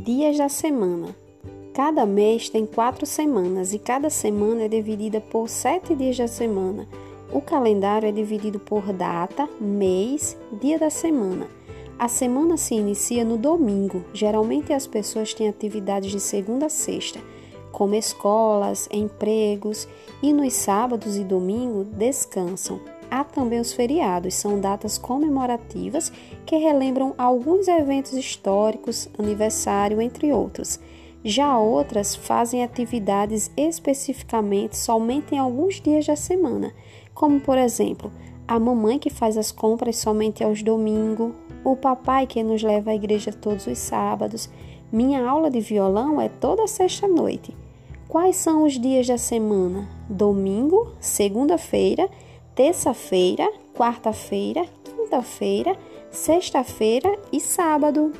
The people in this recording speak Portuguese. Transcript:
Dias da semana. Cada mês tem quatro semanas e cada semana é dividida por sete dias da semana. O calendário é dividido por data, mês, dia da semana. A semana se inicia no domingo. Geralmente as pessoas têm atividades de segunda a sexta, como escolas, empregos, e nos sábados e domingos descansam. Há também os feriados, são datas comemorativas que relembram alguns eventos históricos, aniversário, entre outros. Já outras fazem atividades especificamente somente em alguns dias da semana, como por exemplo, a mamãe que faz as compras somente aos domingos, o papai que nos leva à igreja todos os sábados. Minha aula de violão é toda sexta-noite. Quais são os dias da semana? Domingo, segunda-feira terça-feira, quarta-feira, quinta-feira, sexta-feira e sábado.